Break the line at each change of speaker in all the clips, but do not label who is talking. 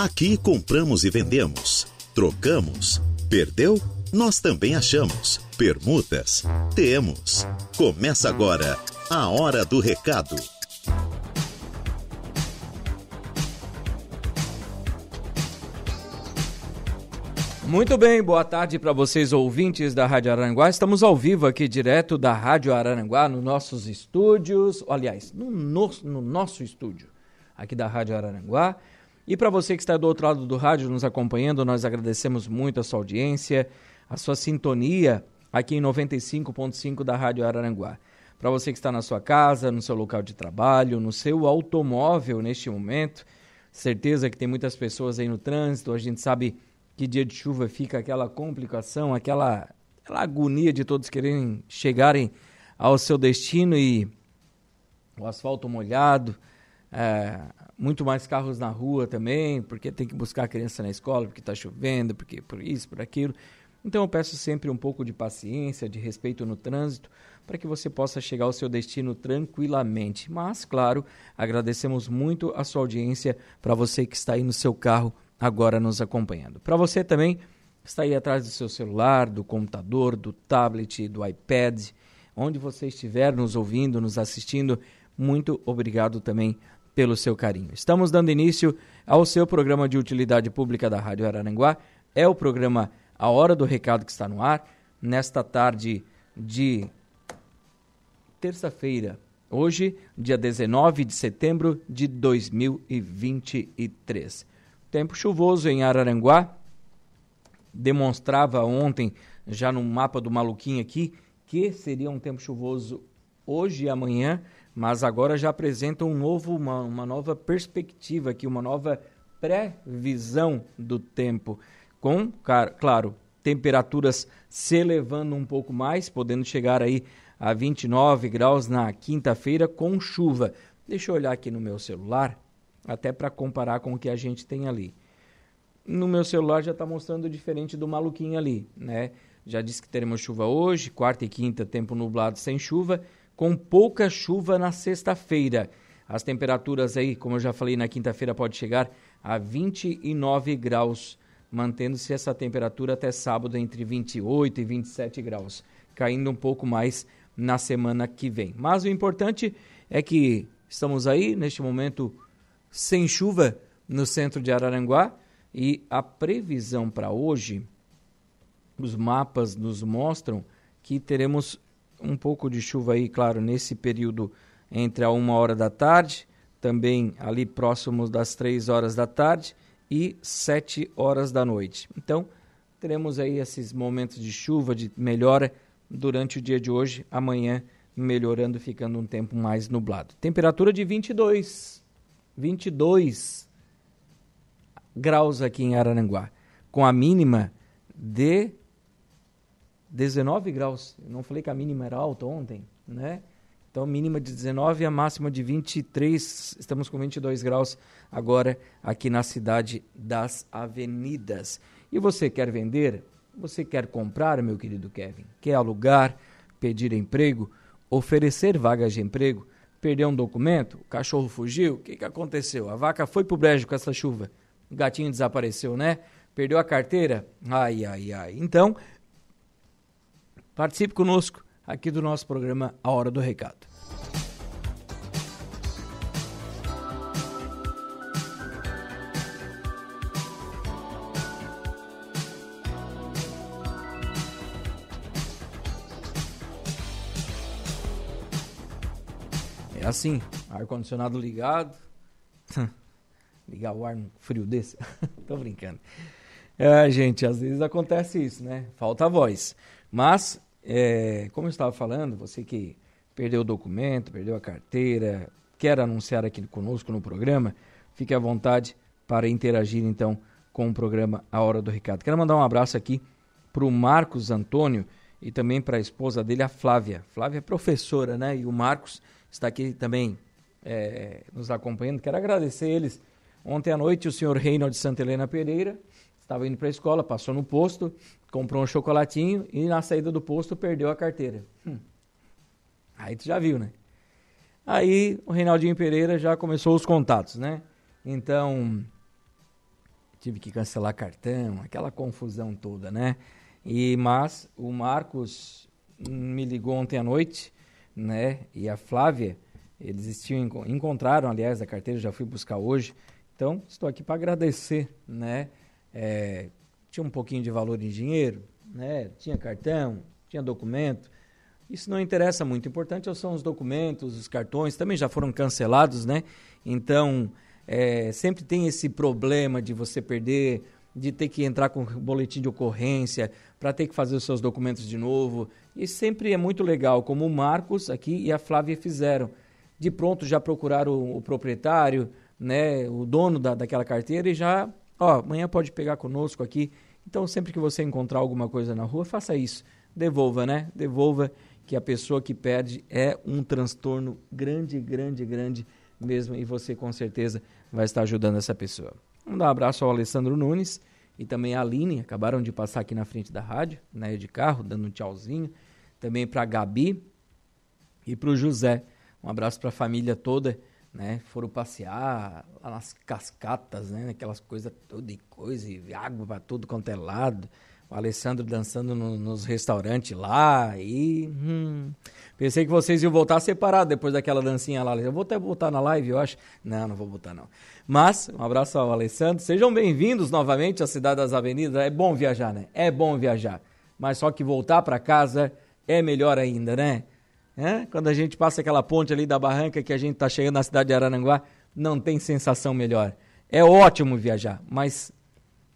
Aqui compramos e vendemos, trocamos, perdeu? Nós também achamos. Permutas? Temos. Começa agora a Hora do Recado.
Muito bem, boa tarde para vocês ouvintes da Rádio Aranguá. Estamos ao vivo aqui direto da Rádio Araranguá, nos nossos estúdios, aliás, no, no, no nosso estúdio aqui da Rádio Araranguá. E para você que está do outro lado do rádio nos acompanhando, nós agradecemos muito a sua audiência, a sua sintonia aqui em 95.5 da Rádio Araranguá. Para você que está na sua casa, no seu local de trabalho, no seu automóvel neste momento, certeza que tem muitas pessoas aí no trânsito, a gente sabe que dia de chuva fica aquela complicação, aquela, aquela agonia de todos quererem chegarem ao seu destino e o asfalto molhado, é, muito mais carros na rua também, porque tem que buscar a criança na escola, porque está chovendo, porque por isso, por aquilo. Então eu peço sempre um pouco de paciência, de respeito no trânsito, para que você possa chegar ao seu destino tranquilamente. Mas, claro, agradecemos muito a sua audiência para você que está aí no seu carro agora nos acompanhando. Para você também está aí atrás do seu celular, do computador, do tablet, do iPad, onde você estiver nos ouvindo, nos assistindo, muito obrigado também pelo seu carinho. Estamos dando início ao seu programa de utilidade pública da Rádio Araranguá. É o programa A Hora do Recado que está no ar, nesta tarde de terça-feira, hoje, dia 19 de setembro de 2023. Tempo chuvoso em Araranguá. Demonstrava ontem, já no mapa do maluquinho aqui, que seria um tempo chuvoso hoje e amanhã, mas agora já apresenta um novo, uma, uma nova perspectiva aqui, uma nova previsão do tempo, com, claro, temperaturas se elevando um pouco mais, podendo chegar aí a 29 graus na quinta-feira com chuva. Deixa eu olhar aqui no meu celular até para comparar com o que a gente tem ali. No meu celular já está mostrando diferente do maluquinho ali, né? Já disse que teremos chuva hoje, quarta e quinta, tempo nublado sem chuva, com pouca chuva na sexta-feira. As temperaturas aí, como eu já falei, na quinta-feira pode chegar a 29 graus, mantendo-se essa temperatura até sábado entre 28 e 27 graus, caindo um pouco mais na semana que vem. Mas o importante é que estamos aí neste momento sem chuva no centro de Araranguá e a previsão para hoje, os mapas nos mostram que teremos um pouco de chuva aí, claro, nesse período entre a uma hora da tarde, também ali próximos das três horas da tarde e sete horas da noite. Então, teremos aí esses momentos de chuva, de melhora durante o dia de hoje, amanhã melhorando, ficando um tempo mais nublado. Temperatura de 22 22 graus aqui em Araranguá, com a mínima de 19 graus. Eu não falei que a mínima era alta ontem, né? Então, mínima de 19 e a máxima de 23. Estamos com 22 graus agora aqui na cidade das avenidas. E você quer vender? Você quer comprar, meu querido Kevin? Quer alugar, pedir emprego, oferecer vagas de emprego? Perdeu um documento, o cachorro fugiu, o que, que aconteceu? A vaca foi pro brejo com essa chuva, o gatinho desapareceu, né? Perdeu a carteira? Ai, ai, ai. Então, participe conosco aqui do nosso programa A Hora do Recado. assim, ar-condicionado ligado. Ligar o ar no frio desse? Tô brincando. É, gente, às vezes acontece isso, né? Falta voz. Mas, é, como eu estava falando, você que perdeu o documento, perdeu a carteira, quer anunciar aqui conosco no programa, fique à vontade para interagir então com o programa A Hora do Recado. Quero mandar um abraço aqui para o Marcos Antônio e também para a esposa dele, a Flávia. Flávia é professora, né? E o Marcos está aqui também é, nos acompanhando. Quero agradecer eles. Ontem à noite, o senhor Reinaldo de Santa Helena Pereira estava indo para a escola, passou no posto, comprou um chocolatinho e na saída do posto perdeu a carteira. Hum. Aí tu já viu, né? Aí o Reinaldinho Pereira já começou os contatos, né? Então, tive que cancelar cartão, aquela confusão toda, né? E mas o Marcos me ligou ontem à noite, né? E a Flávia, eles tinham encontraram, aliás, a carteira já fui buscar hoje. Então, estou aqui para agradecer, né? É, tinha um pouquinho de valor em dinheiro, né? Tinha cartão, tinha documento. Isso não interessa muito. O importante são os documentos, os cartões, também já foram cancelados, né? Então, é, sempre tem esse problema de você perder, de ter que entrar com boletim de ocorrência, para ter que fazer os seus documentos de novo. E sempre é muito legal, como o Marcos aqui e a Flávia fizeram. De pronto já procuraram o, o proprietário, né, o dono da, daquela carteira e já, ó, amanhã pode pegar conosco aqui. Então, sempre que você encontrar alguma coisa na rua, faça isso. Devolva, né? Devolva que a pessoa que perde é um transtorno grande, grande, grande mesmo e você com certeza vai estar ajudando essa pessoa. Um abraço ao Alessandro Nunes e também a Aline, acabaram de passar aqui na frente da rádio, né, de carro, dando um tchauzinho. Também para a Gabi e para o José. Um abraço para a família toda, né? Foram passear lá nas cascatas, né? Aquelas coisas toda e coisa, e água para tudo quanto é lado o Alessandro dançando no, nos restaurantes lá e hum, pensei que vocês iam voltar separado depois daquela dancinha lá. Eu vou até botar na live, eu acho. Não, não vou botar não. Mas um abraço ao Alessandro. Sejam bem-vindos novamente à cidade das Avenidas. É bom viajar, né? É bom viajar. Mas só que voltar para casa é melhor ainda, né? É? Quando a gente passa aquela ponte ali da barranca que a gente está chegando na cidade de Arananguá, não tem sensação melhor. É ótimo viajar, mas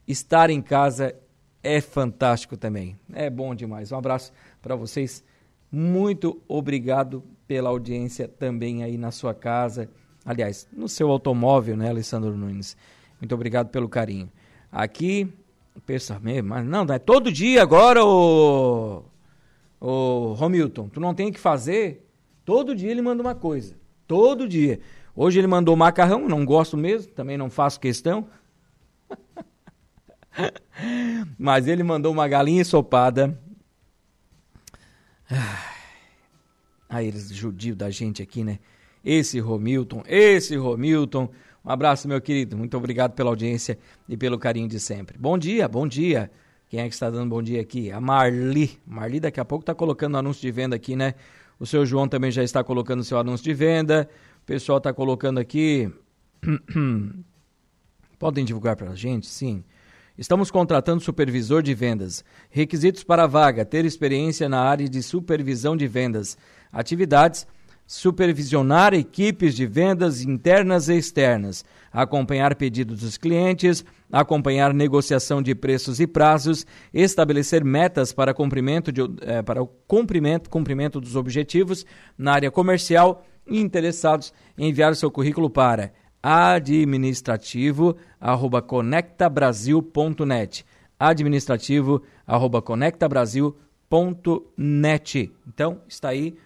estar em casa é fantástico também. É bom demais. Um abraço para vocês. Muito obrigado pela audiência também aí na sua casa. Aliás, no seu automóvel, né, Alessandro Nunes? Muito obrigado pelo carinho. Aqui, pensa mesmo, mas não, é todo dia agora, o, o Romilton. Tu não tem que fazer. Todo dia ele manda uma coisa. Todo dia. Hoje ele mandou macarrão, não gosto mesmo, também não faço questão. Mas ele mandou uma galinha ensopada. Aí eles judiam da gente aqui, né? Esse Romilton, esse Romilton. Um abraço, meu querido. Muito obrigado pela audiência e pelo carinho de sempre. Bom dia, bom dia. Quem é que está dando bom dia aqui? A Marli. Marli daqui a pouco está colocando anúncio de venda aqui, né? O seu João também já está colocando seu anúncio de venda. O pessoal está colocando aqui. Podem divulgar para a gente? Sim. Estamos contratando supervisor de vendas. Requisitos para a vaga: ter experiência na área de supervisão de vendas. Atividades: supervisionar equipes de vendas internas e externas, acompanhar pedidos dos clientes, acompanhar negociação de preços e prazos, estabelecer metas para cumprimento, de, eh, para o cumprimento, cumprimento dos objetivos na área comercial e interessados em enviar seu currículo para administrativo arroba conectabrasil.net administrativo arroba conectabrasil.net então está aí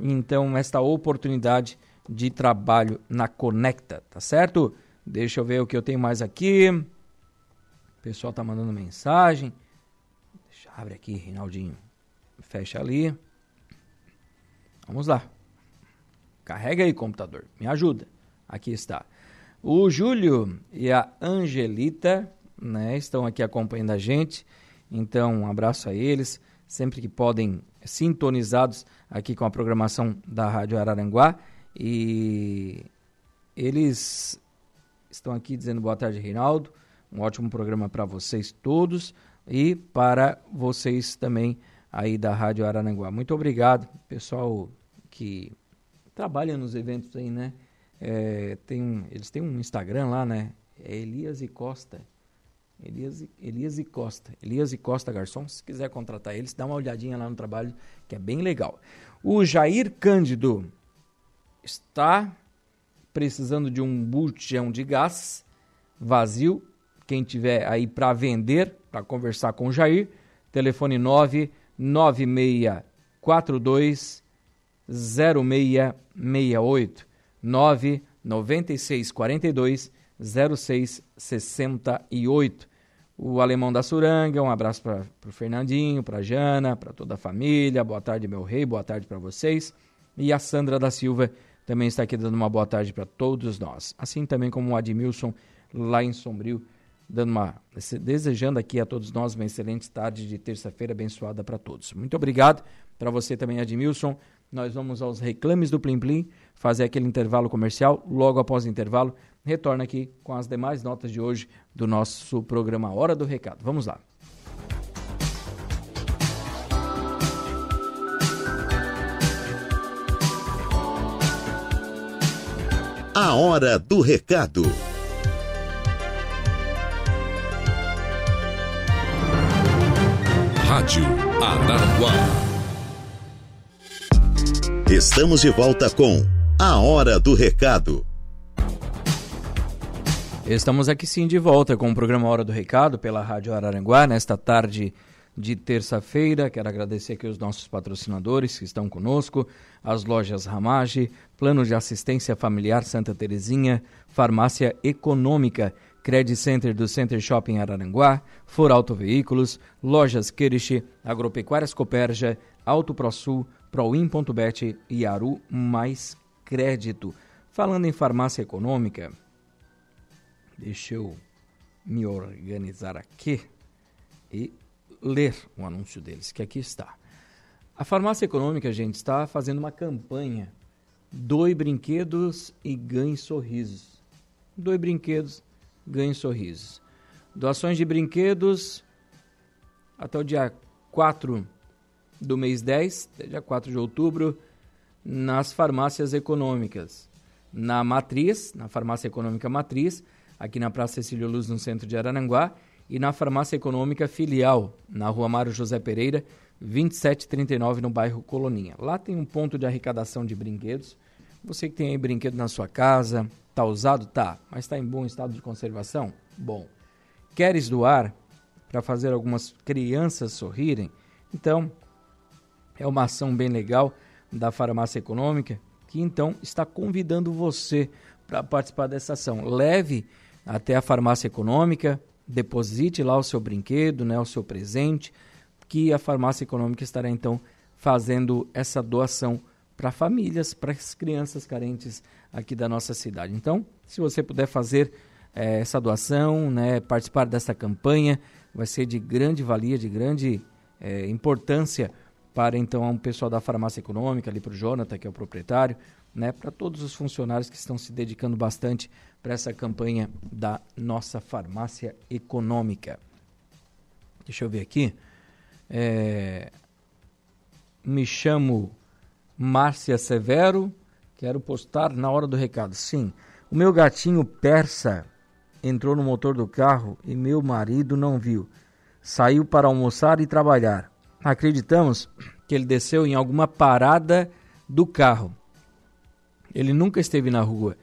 então esta oportunidade de trabalho na Conecta, tá certo? Deixa eu ver o que eu tenho mais aqui. Pessoal tá mandando mensagem. Deixa abre aqui, Rinaldinho. Fecha ali. Vamos lá. Carrega aí, computador. Me ajuda. Aqui está. O Júlio e a Angelita né, estão aqui acompanhando a gente. Então, um abraço a eles, sempre que podem, sintonizados aqui com a programação da Rádio Araranguá. E eles estão aqui dizendo boa tarde, Reinaldo. Um ótimo programa para vocês todos e para vocês também aí da Rádio Araranguá. Muito obrigado, pessoal que trabalha nos eventos aí, né? É, tem, eles têm um Instagram lá, né? É Elias e Costa. Elias, Elias e Costa. Elias e Costa Garçom. Se quiser contratar eles, dá uma olhadinha lá no trabalho, que é bem legal. O Jair Cândido está precisando de um botijão de gás vazio. Quem tiver aí para vender, para conversar com o Jair, telefone 99642 0668. 996 42 06 68. O Alemão da Suranga, um abraço para o Fernandinho, para Jana, para toda a família. Boa tarde, meu rei, boa tarde para vocês. E a Sandra da Silva também está aqui dando uma boa tarde para todos nós. Assim também como o Admilson lá em Sombrio, dando uma desejando aqui a todos nós uma excelente tarde de terça-feira abençoada para todos. Muito obrigado para você também, Edmilson. Nós vamos aos reclames do Plim Plim, fazer aquele intervalo comercial. Logo após o intervalo, retorna aqui com as demais notas de hoje do nosso programa Hora do Recado. Vamos lá.
A Hora do Recado. Rádio Araranguá. Estamos de volta com A Hora do Recado.
Estamos aqui sim de volta com o programa Hora do Recado pela Rádio Araranguá nesta tarde de terça-feira. Quero agradecer aqui os nossos patrocinadores que estão conosco, as lojas Ramage, Plano de Assistência Familiar Santa Terezinha, Farmácia Econômica, Credit Center do Center Shopping Araranguá, For Auto Veículos, Lojas Kerish, Agropecuárias Coperja, Auto ProSul, Proin.bet e Aru Mais Crédito. Falando em farmácia econômica, deixa eu me organizar aqui e ler o anúncio deles, que aqui está. A farmácia econômica, gente, está fazendo uma campanha. Doe brinquedos e ganhe sorrisos. Doe brinquedos ganhe sorrisos. Doações de brinquedos até o dia 4 do mês 10, dia 4 de outubro, nas farmácias econômicas. Na Matriz, na Farmácia Econômica Matriz, aqui na Praça Cecílio Luz, no centro de Araranguá, e na Farmácia Econômica Filial, na Rua Mário José Pereira, 2739, no bairro Coloninha. Lá tem um ponto de arrecadação de brinquedos. Você que tem aí brinquedo na sua casa, Tá usado? Tá. Mas está em bom estado de conservação? Bom. Queres doar para fazer algumas crianças sorrirem? Então, é uma ação bem legal da Farmácia Econômica que então está convidando você para participar dessa ação. Leve até a Farmácia Econômica, deposite lá o seu brinquedo, né, o seu presente, que a Farmácia Econômica estará então fazendo essa doação para famílias, para as crianças carentes aqui da nossa cidade. Então, se você puder fazer é, essa doação, né, participar dessa campanha, vai ser de grande valia, de grande é, importância para então o pessoal da farmácia econômica, ali para o Jonathan, que é o proprietário, né, para todos os funcionários que estão se dedicando bastante para essa campanha da nossa farmácia econômica. Deixa eu ver aqui. É, me chamo Márcia Severo, quero postar na hora do recado. Sim, o meu gatinho persa entrou no motor do carro e meu marido não viu. Saiu para almoçar e trabalhar. Acreditamos que ele desceu em alguma parada do carro. Ele nunca esteve na rua.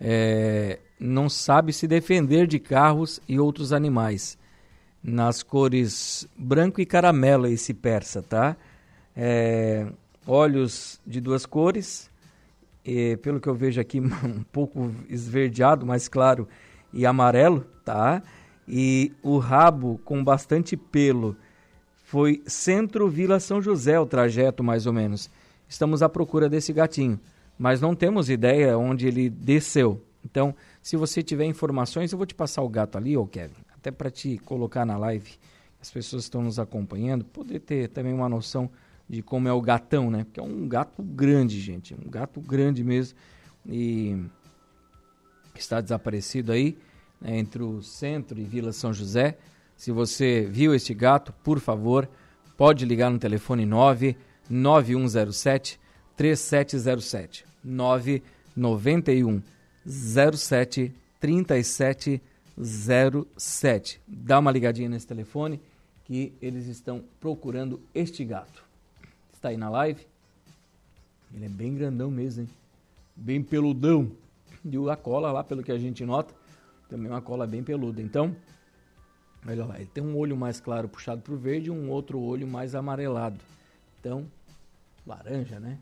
É, não sabe se defender de carros e outros animais. Nas cores branco e caramelo, esse persa, tá? É, olhos de duas cores, e, pelo que eu vejo aqui, um pouco esverdeado, mais claro, e amarelo, tá? E o rabo com bastante pelo. Foi Centro Vila São José o trajeto, mais ou menos. Estamos à procura desse gatinho, mas não temos ideia onde ele desceu. Então, se você tiver informações, eu vou te passar o gato ali, ô Kevin, até para te colocar na live. As pessoas estão nos acompanhando, poder ter também uma noção de como é o gatão, né? Porque é um gato grande, gente, um gato grande mesmo e está desaparecido aí né, entre o centro e Vila São José. Se você viu este gato, por favor, pode ligar no telefone 99107 3707 991 07 3707. Dá uma ligadinha nesse telefone que eles estão procurando este gato está aí na live. Ele é bem grandão mesmo, hein? Bem peludão. E a cola lá, pelo que a gente nota, também é uma cola bem peluda. Então, olha lá, ele tem um olho mais claro puxado para o verde e um outro olho mais amarelado. Então, laranja, né?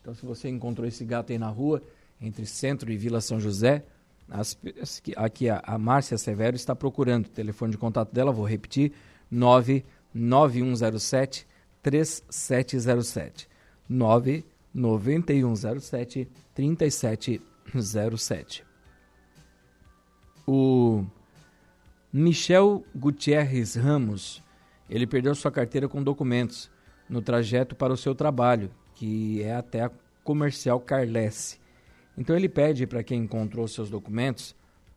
Então, se você encontrou esse gato aí na rua, entre Centro e Vila São José, as, aqui a, a Márcia Severo está procurando o telefone de contato dela, vou repetir, 99107 3707 99107 3707. O Michel Gutierrez Ramos, ele perdeu sua carteira com documentos no trajeto para o seu trabalho, que é até a comercial Carlesse. Então ele pede para quem encontrou seus documentos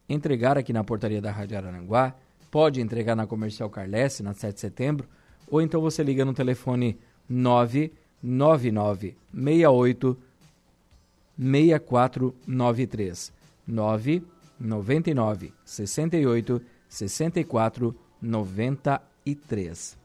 entregar aqui na portaria da Rádio Araranguá, pode entregar na comercial Carlesse, na 7 de setembro, ou então você liga no telefone 999 68 6493 999 68 64 93.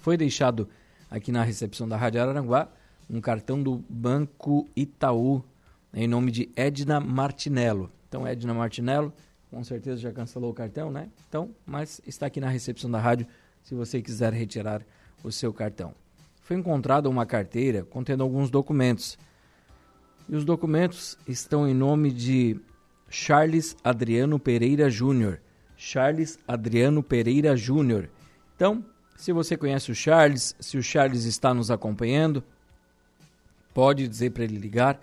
Foi deixado aqui na recepção da Rádio Araranguá um cartão do Banco Itaú em nome de Edna Martinello. Então, Edna Martinello, com certeza já cancelou o cartão, né? Então, mas está aqui na recepção da rádio se você quiser retirar o seu cartão. Foi encontrada uma carteira contendo alguns documentos. E os documentos estão em nome de Charles Adriano Pereira Júnior. Charles Adriano Pereira Júnior. Então, se você conhece o Charles, se o Charles está nos acompanhando, pode dizer para ele ligar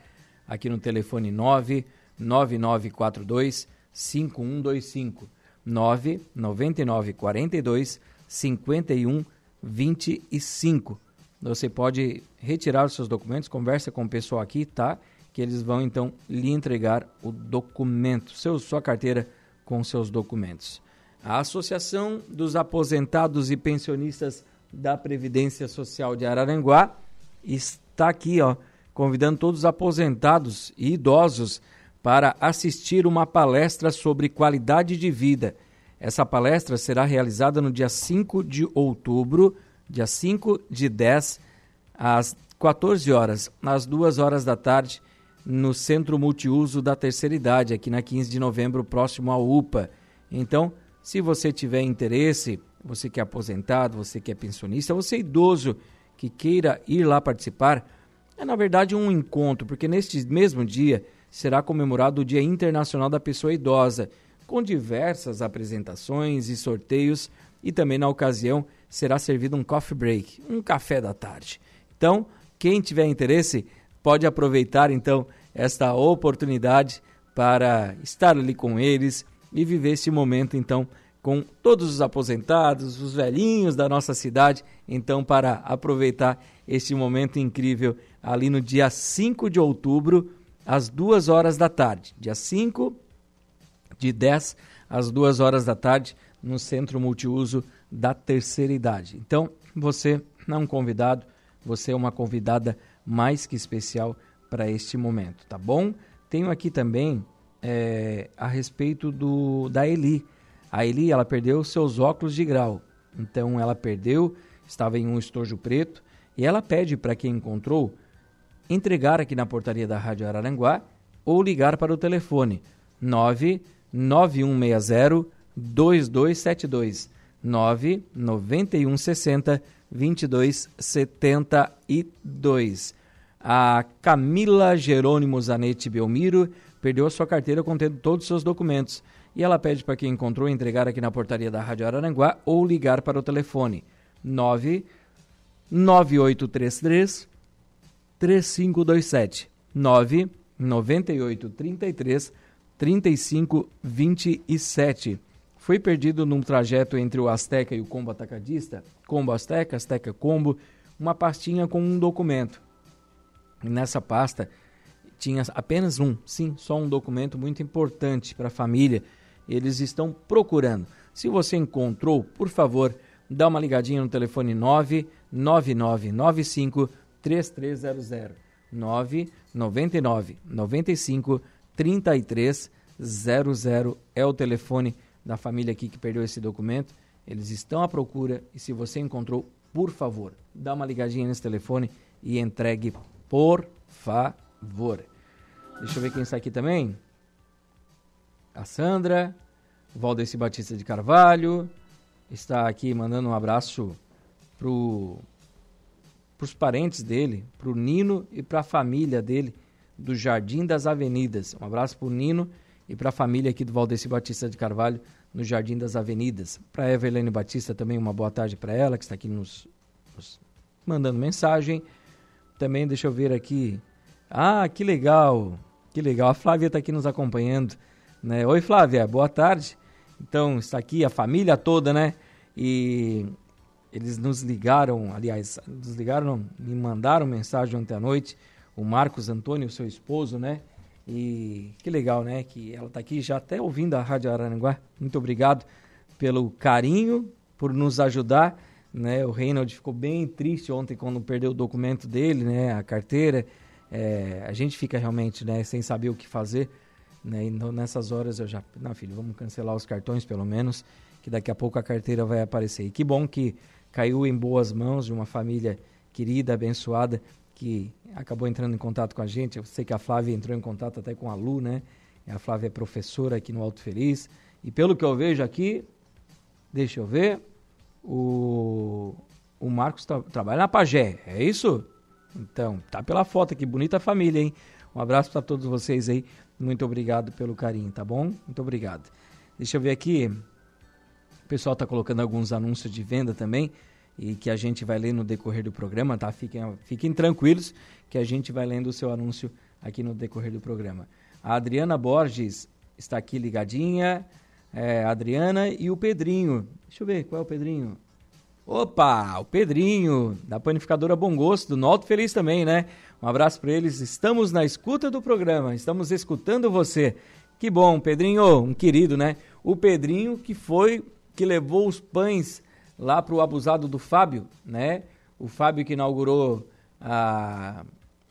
aqui no telefone 99942 5125 99942 5125. Você pode retirar os seus documentos, conversa com o pessoal aqui, tá? Que eles vão então lhe entregar o documento, seu, sua carteira com seus documentos. A Associação dos Aposentados e Pensionistas da Previdência Social de Araranguá está aqui, ó, convidando todos os aposentados e idosos para assistir uma palestra sobre qualidade de vida. Essa palestra será realizada no dia 5 de outubro, dia 5 de 10, às 14 horas, às 2 horas da tarde, no Centro Multiuso da Terceira Idade, aqui na 15 de novembro, próximo à UPA. Então, se você tiver interesse, você que é aposentado, você que é pensionista, você é idoso que queira ir lá participar, é na verdade um encontro, porque neste mesmo dia será comemorado o Dia Internacional da Pessoa Idosa, com diversas apresentações e sorteios, e também na ocasião será servido um coffee break, um café da tarde. Então, quem tiver interesse, pode aproveitar então esta oportunidade para estar ali com eles e viver esse momento então com todos os aposentados, os velhinhos da nossa cidade, então para aproveitar este momento incrível ali no dia 5 de outubro, às 2 horas da tarde. Dia 5 de 10 às 2 horas da tarde, no Centro Multiuso da Terceira Idade. Então, você não é um convidado, você é uma convidada mais que especial para este momento, tá bom? Tenho aqui também é, a respeito do da Eli. A Eli, ela perdeu seus óculos de grau. Então, ela perdeu, estava em um estojo preto, e ela pede para quem encontrou entregar aqui na portaria da Rádio Araranguá ou ligar para o telefone 99160 2272 99160 2272. A Camila Jerônimo Zanetti Belmiro perdeu sua carteira contendo todos os seus documentos. E ela pede para quem encontrou entregar aqui na portaria da Rádio Araranguá ou ligar para o telefone. 99833 3527 99833 3527. Foi perdido num trajeto entre o Azteca e o Combo Atacadista, Combo Azteca, Azteca Combo, uma pastinha com um documento. E nessa pasta tinha apenas um, sim, só um documento muito importante para a família. Eles estão procurando. Se você encontrou, por favor, dá uma ligadinha no telefone 99995 3300 999 95 3300 é o telefone da família aqui que perdeu esse documento. Eles estão à procura e se você encontrou, por favor, dá uma ligadinha nesse telefone e entregue, por favor. Deixa eu ver quem está aqui também. A Sandra, Valdeci Batista de Carvalho, está aqui mandando um abraço para os parentes dele, para o Nino e para a família dele do Jardim das Avenidas. Um abraço para o Nino e para a família aqui do Valdeci Batista de Carvalho no Jardim das Avenidas. Para Evelene Batista também uma boa tarde para ela, que está aqui nos, nos mandando mensagem. Também deixa eu ver aqui. Ah, que legal! Que legal. A Flávia está aqui nos acompanhando. Né? Oi, Flávia, boa tarde. Então, está aqui a família toda, né? E eles nos ligaram, aliás, nos ligaram, me mandaram mensagem ontem à noite, o Marcos Antônio, seu esposo, né? E que legal, né? Que ela está aqui já até ouvindo a Rádio Araranguá. Muito obrigado pelo carinho, por nos ajudar. Né? O Reinald ficou bem triste ontem quando perdeu o documento dele, né? A carteira. É, a gente fica realmente, né? Sem saber o que fazer. Né? E nessas horas eu já, não filho, vamos cancelar os cartões pelo menos, que daqui a pouco a carteira vai aparecer. E que bom que caiu em boas mãos de uma família querida, abençoada, que acabou entrando em contato com a gente. Eu sei que a Flávia entrou em contato até com a Lu, né? A Flávia é professora aqui no Alto Feliz. E pelo que eu vejo aqui, deixa eu ver, o, o Marcos tra trabalha na Pagé, é isso? Então, tá pela foto aqui, bonita família, hein? Um abraço para todos vocês aí. Muito obrigado pelo carinho, tá bom? Muito obrigado. Deixa eu ver aqui. O pessoal tá colocando alguns anúncios de venda também e que a gente vai ler no decorrer do programa, tá? Fiquem, fiquem tranquilos que a gente vai lendo o seu anúncio aqui no decorrer do programa. A Adriana Borges está aqui ligadinha, é, a Adriana e o Pedrinho. Deixa eu ver, qual é o Pedrinho? Opa, o Pedrinho, da panificadora Bom Gosto, do Norte Feliz também, né? Um abraço para eles. Estamos na escuta do programa, estamos escutando você. Que bom, Pedrinho, um querido, né? O Pedrinho que foi, que levou os pães lá para o abusado do Fábio, né? O Fábio que inaugurou a,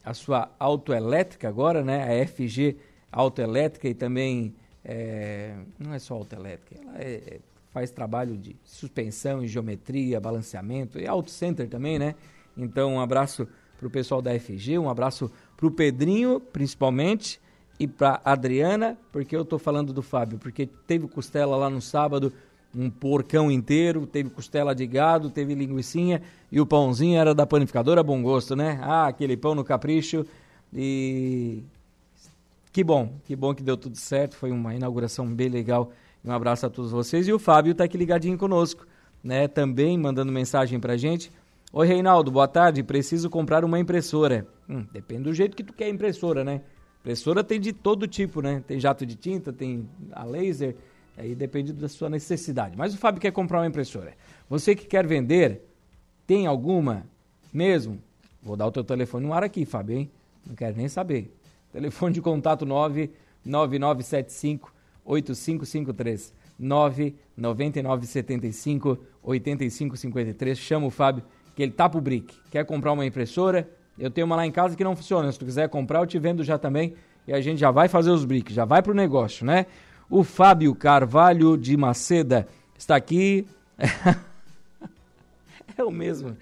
a sua autoelétrica agora, né? A FG Autoelétrica e também é, não é só autoelétrica, ela é, faz trabalho de suspensão geometria, balanceamento e auto center também, né? Então um abraço para o pessoal da FG, um abraço para o Pedrinho principalmente e para Adriana, porque eu estou falando do Fábio, porque teve costela lá no sábado um porcão inteiro, teve costela de gado, teve linguiçinha e o pãozinho era da panificadora Bom Gosto, né? Ah, aquele pão no capricho e que bom, que bom que deu tudo certo, foi uma inauguração bem legal. Um abraço a todos vocês e o Fábio está aqui ligadinho conosco, né? Também mandando mensagem pra gente. Oi, Reinaldo, boa tarde. Preciso comprar uma impressora. Hum, depende do jeito que tu quer impressora, né? Impressora tem de todo tipo, né? Tem jato de tinta, tem a laser, Aí depende da sua necessidade. Mas o Fábio quer comprar uma impressora. Você que quer vender, tem alguma mesmo? Vou dar o teu telefone no ar aqui, Fábio, hein? Não quero nem saber. Telefone de contato 99975 8553 99975 8553. Chama o Fábio, que ele tá pro brick. Quer comprar uma impressora? Eu tenho uma lá em casa que não funciona. Se tu quiser comprar, eu te vendo já também. E a gente já vai fazer os bricks, já vai pro negócio, né? O Fábio Carvalho de Maceda está aqui. é o mesmo.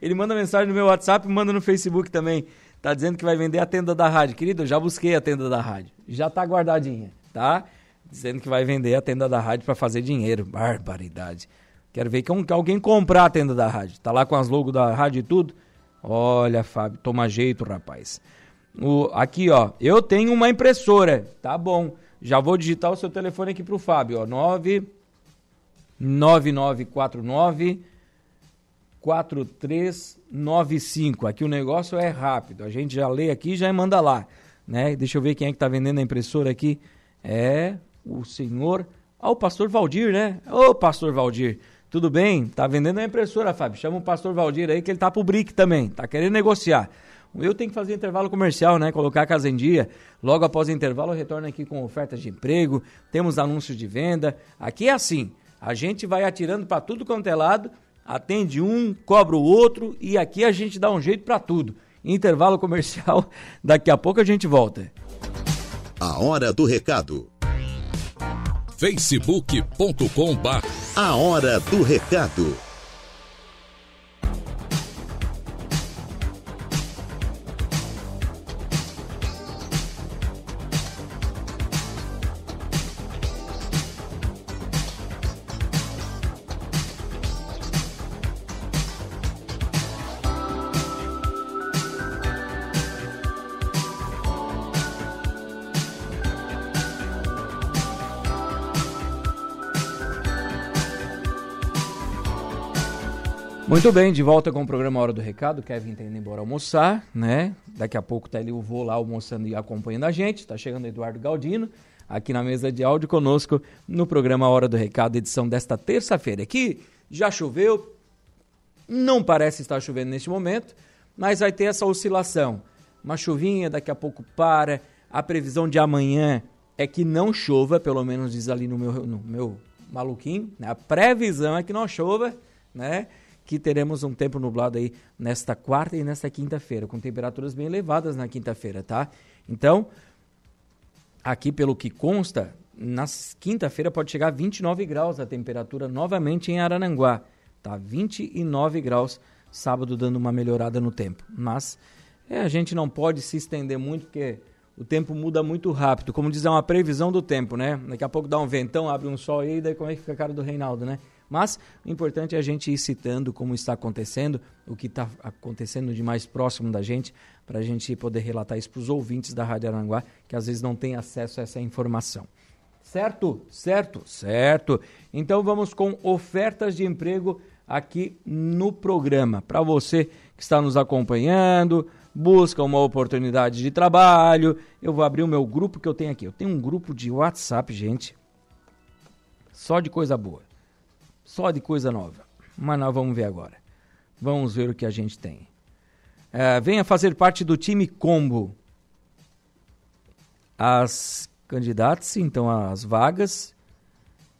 Ele manda mensagem no meu WhatsApp manda no Facebook também. Tá dizendo que vai vender a tenda da rádio. Querido, eu já busquei a tenda da rádio. Já tá guardadinha, tá? Dizendo que vai vender a tenda da rádio para fazer dinheiro. Barbaridade. Quero ver que alguém comprar a tenda da rádio. Tá lá com as logos da rádio e tudo. Olha, Fábio, toma jeito, rapaz. O, aqui, ó. Eu tenho uma impressora. Tá bom. Já vou digitar o seu telefone aqui para o Fábio, ó, 99949 4395. Aqui o negócio é rápido. A gente já lê aqui e já manda lá, né? Deixa eu ver quem é que tá vendendo a impressora aqui. É o senhor, ah, o pastor Valdir, né? Ô, pastor Valdir, tudo bem? Tá vendendo a impressora, Fábio. Chama o pastor Valdir aí que ele tá pro BRIC também, tá querendo negociar. Eu tenho que fazer intervalo comercial, né? Colocar a casa em dia. Logo após o intervalo, eu retorno aqui com ofertas de emprego, temos anúncios de venda. Aqui é assim: a gente vai atirando para tudo quanto é lado, atende um, cobra o outro e aqui a gente dá um jeito para tudo. Intervalo comercial, daqui a pouco a gente volta.
A hora do recado.
facebook.com
A hora do recado.
Muito bem, de volta com o programa Hora do Recado. Kevin tá indo embora almoçar, né? Daqui a pouco tá ele, eu vou lá almoçando e acompanhando a gente. Tá chegando Eduardo Galdino. aqui na mesa de áudio conosco no programa Hora do Recado, edição desta terça-feira. Que já choveu, não parece estar chovendo neste momento, mas vai ter essa oscilação. Uma chuvinha, daqui a pouco para. A previsão de amanhã é que não chova, pelo menos diz ali no meu, no meu maluquinho. Né? A previsão é que não chova, né? Que teremos um tempo nublado aí nesta quarta e nesta quinta-feira, com temperaturas bem elevadas na quinta-feira, tá? Então, aqui pelo que consta, na quinta-feira pode chegar a 29 graus a temperatura novamente em Arananguá, tá? 29 graus, sábado dando uma melhorada no tempo. Mas é, a gente não pode se estender muito porque o tempo muda muito rápido. Como diz, é uma previsão do tempo, né? Daqui a pouco dá um ventão, abre um sol aí, daí como é que fica a cara do Reinaldo, né? Mas o importante é a gente ir citando como está acontecendo, o que está acontecendo de mais próximo da gente, para a gente poder relatar isso para os ouvintes da Rádio Aranguá, que às vezes não têm acesso a essa informação. Certo? Certo? Certo. Então vamos com ofertas de emprego aqui no programa. Para você que está nos acompanhando, busca uma oportunidade de trabalho. Eu vou abrir o meu grupo que eu tenho aqui. Eu tenho um grupo de WhatsApp, gente, só de coisa boa, só de coisa nova. Mas nós vamos ver agora. Vamos ver o que a gente tem. É, venha fazer parte do time Combo. As candidatas, então, as vagas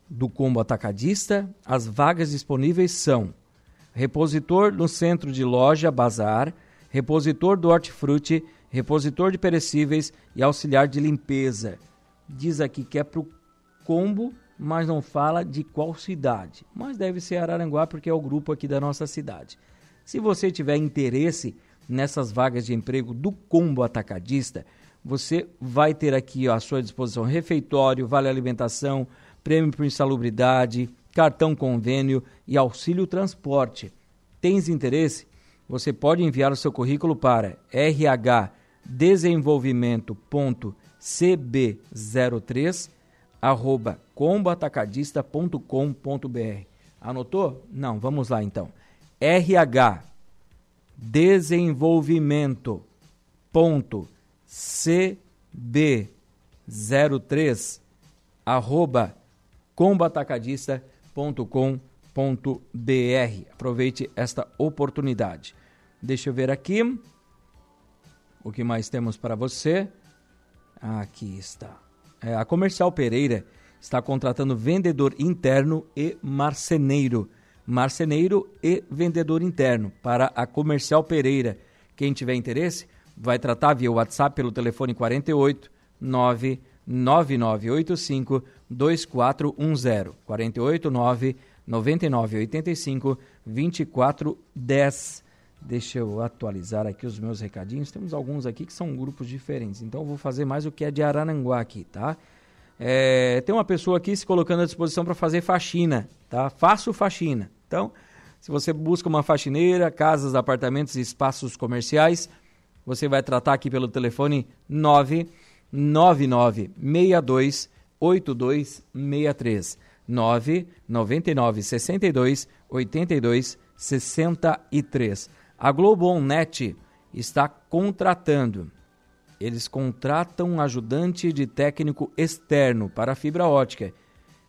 do Combo Atacadista, as vagas disponíveis são repositor no centro de loja Bazar, repositor do hortifruti, repositor de perecíveis e auxiliar de limpeza. Diz aqui que é para o combo, mas não fala de qual cidade. Mas deve ser Araranguá porque é o grupo aqui da nossa cidade. Se você tiver interesse nessas vagas de emprego do combo atacadista, você vai ter aqui ó, à sua disposição refeitório, vale alimentação, prêmio por insalubridade, cartão convênio e auxílio transporte. Tens interesse? você pode enviar o seu currículo para rhdesenvolvimento.cb03 arroba combatacadista.com.br. Anotou? Não, vamos lá então. RH desenvolvimento.cb03 arroba combatacadista.com.br Aproveite esta oportunidade. Deixa eu ver aqui. O que mais temos para você? Aqui está. É, a Comercial Pereira está contratando vendedor interno e marceneiro. Marceneiro e vendedor interno para a Comercial Pereira. Quem tiver interesse, vai tratar via WhatsApp pelo telefone 48 99985 2410. 48 9985 2410. Deixa eu atualizar aqui os meus recadinhos. Temos alguns aqui que são grupos diferentes. Então eu vou fazer mais o que é de Arananguá aqui, tá? É, tem uma pessoa aqui se colocando à disposição para fazer faxina, tá? Faço faxina. Então, se você busca uma faxineira, casas, apartamentos e espaços comerciais, você vai tratar aqui pelo telefone 999 62 8263 999 62 82 63 a Globonet está contratando. Eles contratam um ajudante de técnico externo para fibra ótica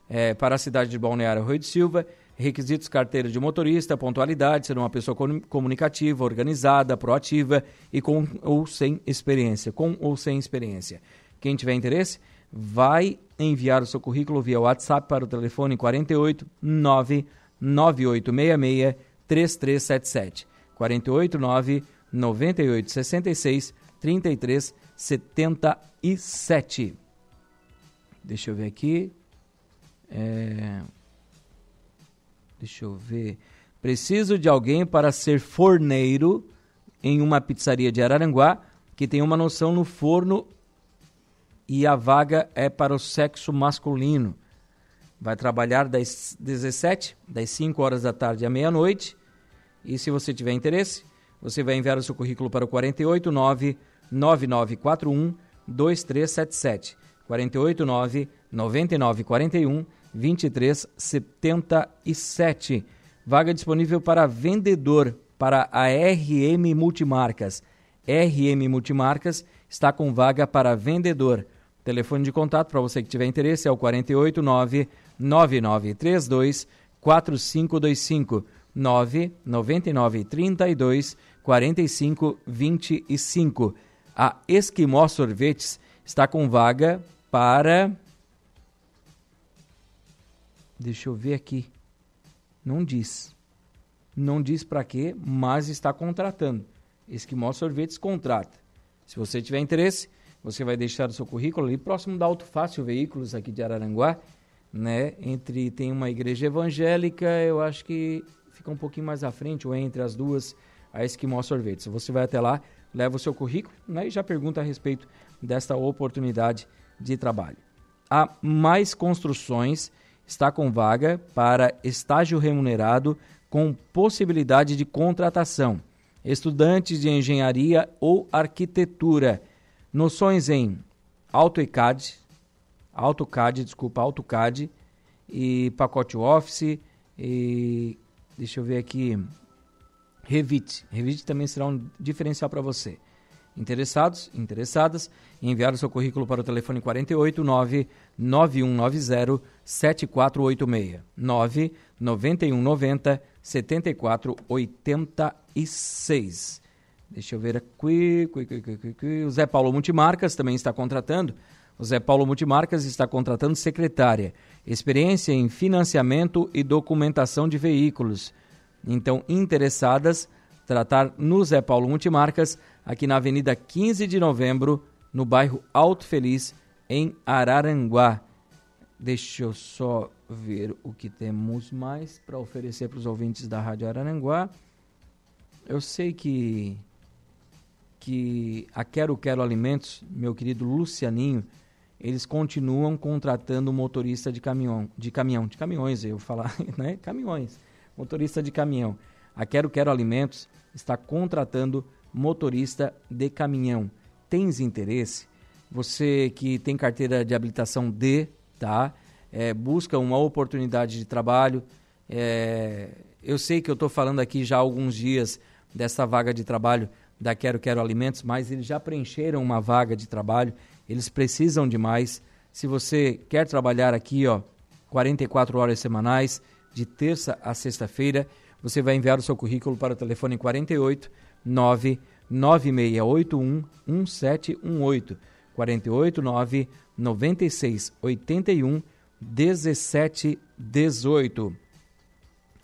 é, para a cidade de Balneário Rui de Silva. Requisitos carteira de motorista, pontualidade, ser uma pessoa comunicativa, organizada, proativa e com ou sem experiência. Com ou sem experiência. Quem tiver interesse, vai enviar o seu currículo via WhatsApp para o telefone 48 99866 3377. 489 9866 3377. Deixa eu ver aqui. É... Deixa eu ver. Preciso de alguém para ser forneiro em uma pizzaria de Araranguá que tem uma noção no forno e a vaga é para o sexo masculino. Vai trabalhar das 17, das 5 horas da tarde à meia-noite e se você tiver interesse, você vai enviar o seu currículo para o 489 9941 2377. 489 9941 2377. Vaga disponível para vendedor para a RM Multimarcas. RM Multimarcas está com vaga para vendedor. Telefone de contato para você que tiver interesse é o 489 9932 4525 999 32 45 25. A Esquimó Sorvetes está com vaga para. Deixa eu ver aqui. Não diz. Não diz para quê, mas está contratando. Esquimó Sorvetes contrata. Se você tiver interesse, você vai deixar o seu currículo ali próximo da Auto Fácil Veículos aqui de Araranguá, né? Entre tem uma igreja evangélica, eu acho que fica um pouquinho mais à frente ou entre as duas, a Esquimó Sorvetes. Você vai até lá, leva o seu currículo, né? E já pergunta a respeito desta oportunidade de trabalho. A Mais Construções está com vaga para estágio remunerado com possibilidade de contratação estudantes de engenharia ou arquitetura, noções em AutoCAD, AutoCAD, desculpa, AutoCAD e pacote Office e deixa eu ver aqui Revit. Revit também será um diferencial para você. Interessados, interessadas, enviar o seu currículo para o telefone 489 9190 7486 99190 7486. Deixa eu ver aqui. O Zé Paulo Multimarcas também está contratando. O Zé Paulo Multimarcas está contratando secretária. Experiência em financiamento e documentação de veículos. Então, interessadas, tratar no Zé Paulo Multimarcas, aqui na Avenida 15 de Novembro, no bairro Alto Feliz, em Araranguá. Deixa eu só ver o que temos mais para oferecer para os ouvintes da Rádio Araranguá. Eu sei que que a Quero Quero Alimentos, meu querido Lucianinho, eles continuam contratando motorista de caminhão, de caminhão, de caminhões, eu falar, né? Caminhões. Motorista de caminhão. A Quero Quero Alimentos está contratando motorista de caminhão. Tens interesse? Você que tem carteira de habilitação D, tá? é, busca uma oportunidade de trabalho. É, eu sei que eu estou falando aqui já há alguns dias dessa vaga de trabalho da Quero Quero Alimentos, mas eles já preencheram uma vaga de trabalho, eles precisam de mais. Se você quer trabalhar aqui, ó, 44 horas semanais, de terça a sexta-feira, você vai enviar o seu currículo para o telefone 48 9 9681 1718 48 9 96 81 1718.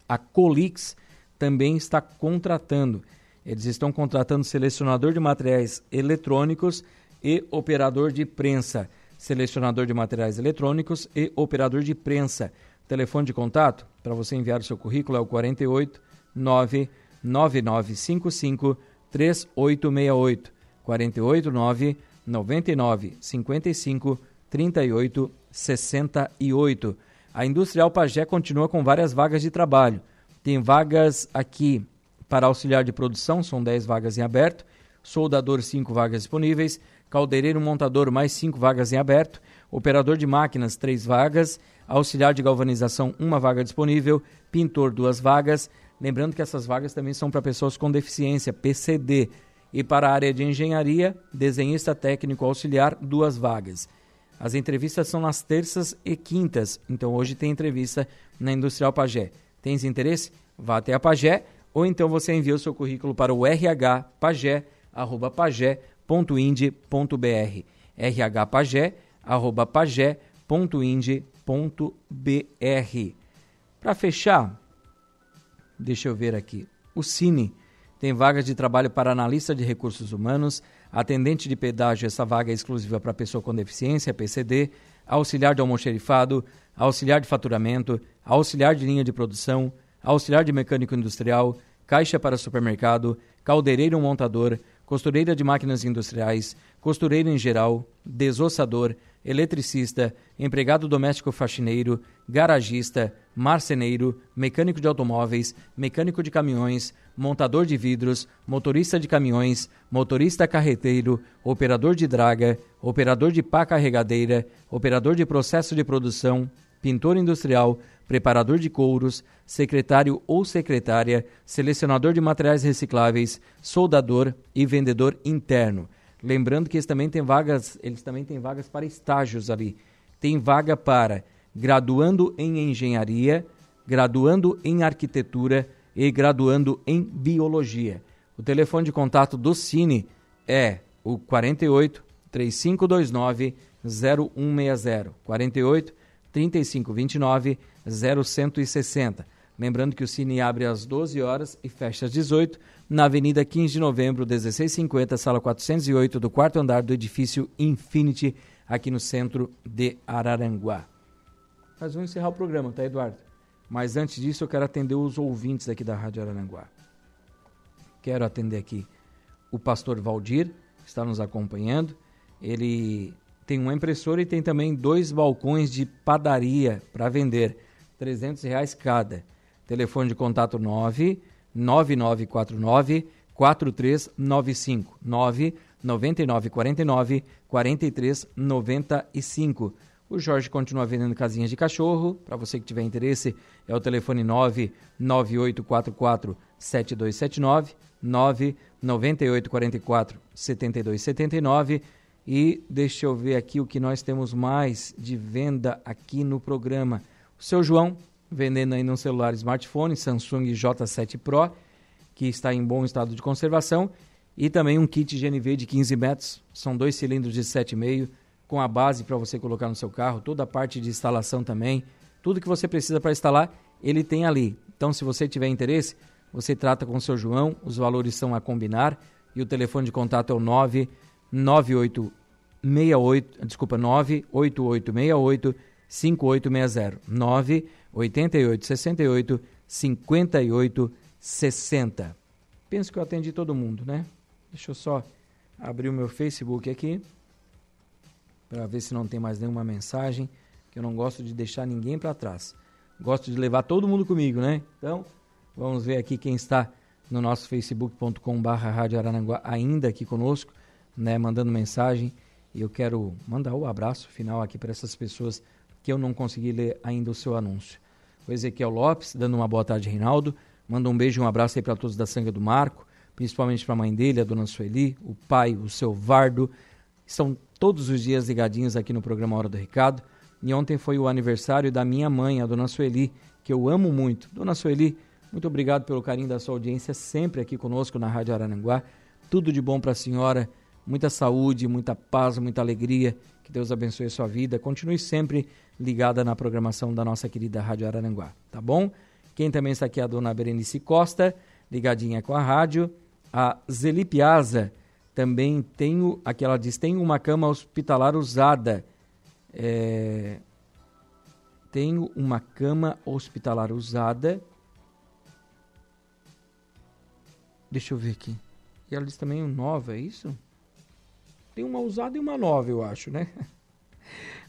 A Colix também está contratando. Eles estão contratando selecionador de materiais eletrônicos e operador de prensa. Selecionador de materiais eletrônicos e operador de prensa. Telefone de contato para você enviar o seu currículo é o 48 99955 3868. 48 999 55 38 68. A Industrial Pagé continua com várias vagas de trabalho. Tem vagas aqui para auxiliar de produção, são 10 vagas em aberto. Soldador, 5 vagas disponíveis. Caldeireiro montador, mais 5 vagas em aberto. Operador de máquinas, 3 vagas. Auxiliar de galvanização, 1 vaga disponível. Pintor, 2 vagas. Lembrando que essas vagas também são para pessoas com deficiência, PCD. E para a área de engenharia, desenhista técnico auxiliar, 2 vagas. As entrevistas são nas terças e quintas, então hoje tem entrevista na Industrial Pagé. Tens interesse? Vá até a Pagé ou então você envia o seu currículo para o rhpagé@pagé.ind.br. rhpagé@pagé.ind.br. Para fechar, deixa eu ver aqui. O Cine tem vagas de trabalho para analista de recursos humanos, atendente de pedágio, essa vaga é exclusiva para pessoa com deficiência, PCD, auxiliar de almoxerifado, auxiliar de faturamento, auxiliar de linha de produção, auxiliar de mecânico industrial, caixa para supermercado, caldeireiro montador, costureira de máquinas industriais, costureiro em geral, desossador, eletricista, empregado doméstico faxineiro, garagista, marceneiro, mecânico de automóveis, mecânico de caminhões, montador de vidros, motorista de caminhões, motorista carreteiro, operador de draga, operador de pá carregadeira, operador de processo de produção, pintor industrial, preparador de couros, secretário ou secretária, selecionador de materiais recicláveis, soldador e vendedor interno. Lembrando que eles também têm vagas, eles também têm vagas para estágios ali. Tem vaga para graduando em engenharia, graduando em arquitetura e graduando em biologia. O telefone de contato do Cine é o 48 3529 0160. 48 3529 0160. Lembrando que o Cine abre às 12 horas e fecha às 18, na Avenida 15 de Novembro, 1650, sala 408, do quarto andar do edifício Infinity, aqui no centro de Araranguá. Nós vamos encerrar o programa, tá, Eduardo? Mas antes disso, eu quero atender os ouvintes aqui da Rádio Araranguá. Quero atender aqui o pastor Valdir, que está nos acompanhando. Ele tem uma impressora e tem também dois balcões de padaria para vender, 300 reais cada. Telefone de contato 9 9949 4395 9 9949 4395. O Jorge continua vendendo casinhas de cachorro. Para você que tiver interesse, é o telefone 99844 7279 99844 7279 e deixa eu ver aqui o que nós temos mais de venda aqui no programa. Seu João vendendo aí um celular smartphone Samsung J7 Pro, que está em bom estado de conservação, e também um kit GNV de 15 metros, são dois cilindros de 7,5, com a base para você colocar no seu carro, toda a parte de instalação também, tudo que você precisa para instalar, ele tem ali. Então, se você tiver interesse, você trata com o seu João, os valores são a combinar, e o telefone de contato é o 98868, desculpa, 98868 5860 98868 5860. Penso que eu atendi todo mundo, né? Deixa eu só abrir o meu Facebook aqui para ver se não tem mais nenhuma mensagem, que eu não gosto de deixar ninguém para trás. Gosto de levar todo mundo comigo, né? Então, vamos ver aqui quem está no nosso facebook.com/barra Rádio Arananguá ainda aqui conosco, né, mandando mensagem. E eu quero mandar o um abraço final aqui para essas pessoas que eu não consegui ler ainda o seu anúncio. O Ezequiel Lopes, dando uma boa tarde, Reinaldo. Manda um beijo e um abraço aí para todos da Sanga do Marco, principalmente para a mãe dele, a dona Sueli, o pai, o seu Vardo. Estão todos os dias ligadinhos aqui no programa Hora do Recado. E ontem foi o aniversário da minha mãe, a dona Sueli, que eu amo muito. Dona Sueli, muito obrigado pelo carinho da sua audiência, sempre aqui conosco na Rádio Arananguá. Tudo de bom para a senhora, muita saúde, muita paz, muita alegria. Que Deus abençoe a sua vida. Continue sempre ligada na programação da nossa querida Rádio Araranguá, tá bom? Quem também está aqui é a dona Berenice Costa, ligadinha com a rádio. A Zeli Piazza também tem, aqui ela diz, tem uma cama hospitalar usada. É, tenho uma cama hospitalar usada. Deixa eu ver aqui. E ela diz também nova, é isso? Tem uma usada e uma nova, eu acho, né?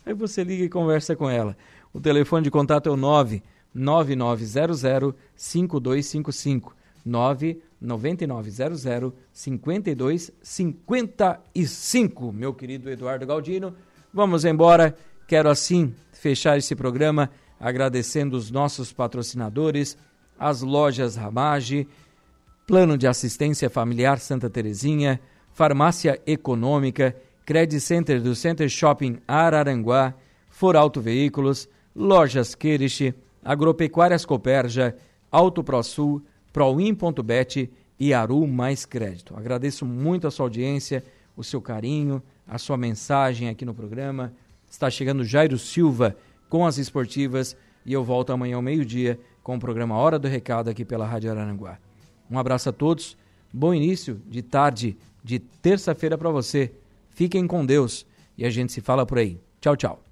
Aí você liga e conversa com ela. O telefone de contato é o 99900 5255 99900 5255. Meu querido Eduardo Galdino, vamos embora. Quero assim fechar esse programa agradecendo os nossos patrocinadores, as lojas Ramage, Plano de Assistência Familiar Santa Terezinha, Farmácia Econômica Credit Center do Center Shopping Araranguá, For Auto Veículos, Lojas Queriche, Agropecuárias Coperja, Auto ProSul, Proin.bet e Aru Mais Crédito. Agradeço muito a sua audiência, o seu carinho, a sua mensagem aqui no programa. Está chegando Jairo Silva com as esportivas e eu volto amanhã ao meio-dia com o programa Hora do Recado aqui pela Rádio Araranguá. Um abraço a todos, bom início de tarde de terça-feira para você. Fiquem com Deus e a gente se fala por aí. Tchau, tchau.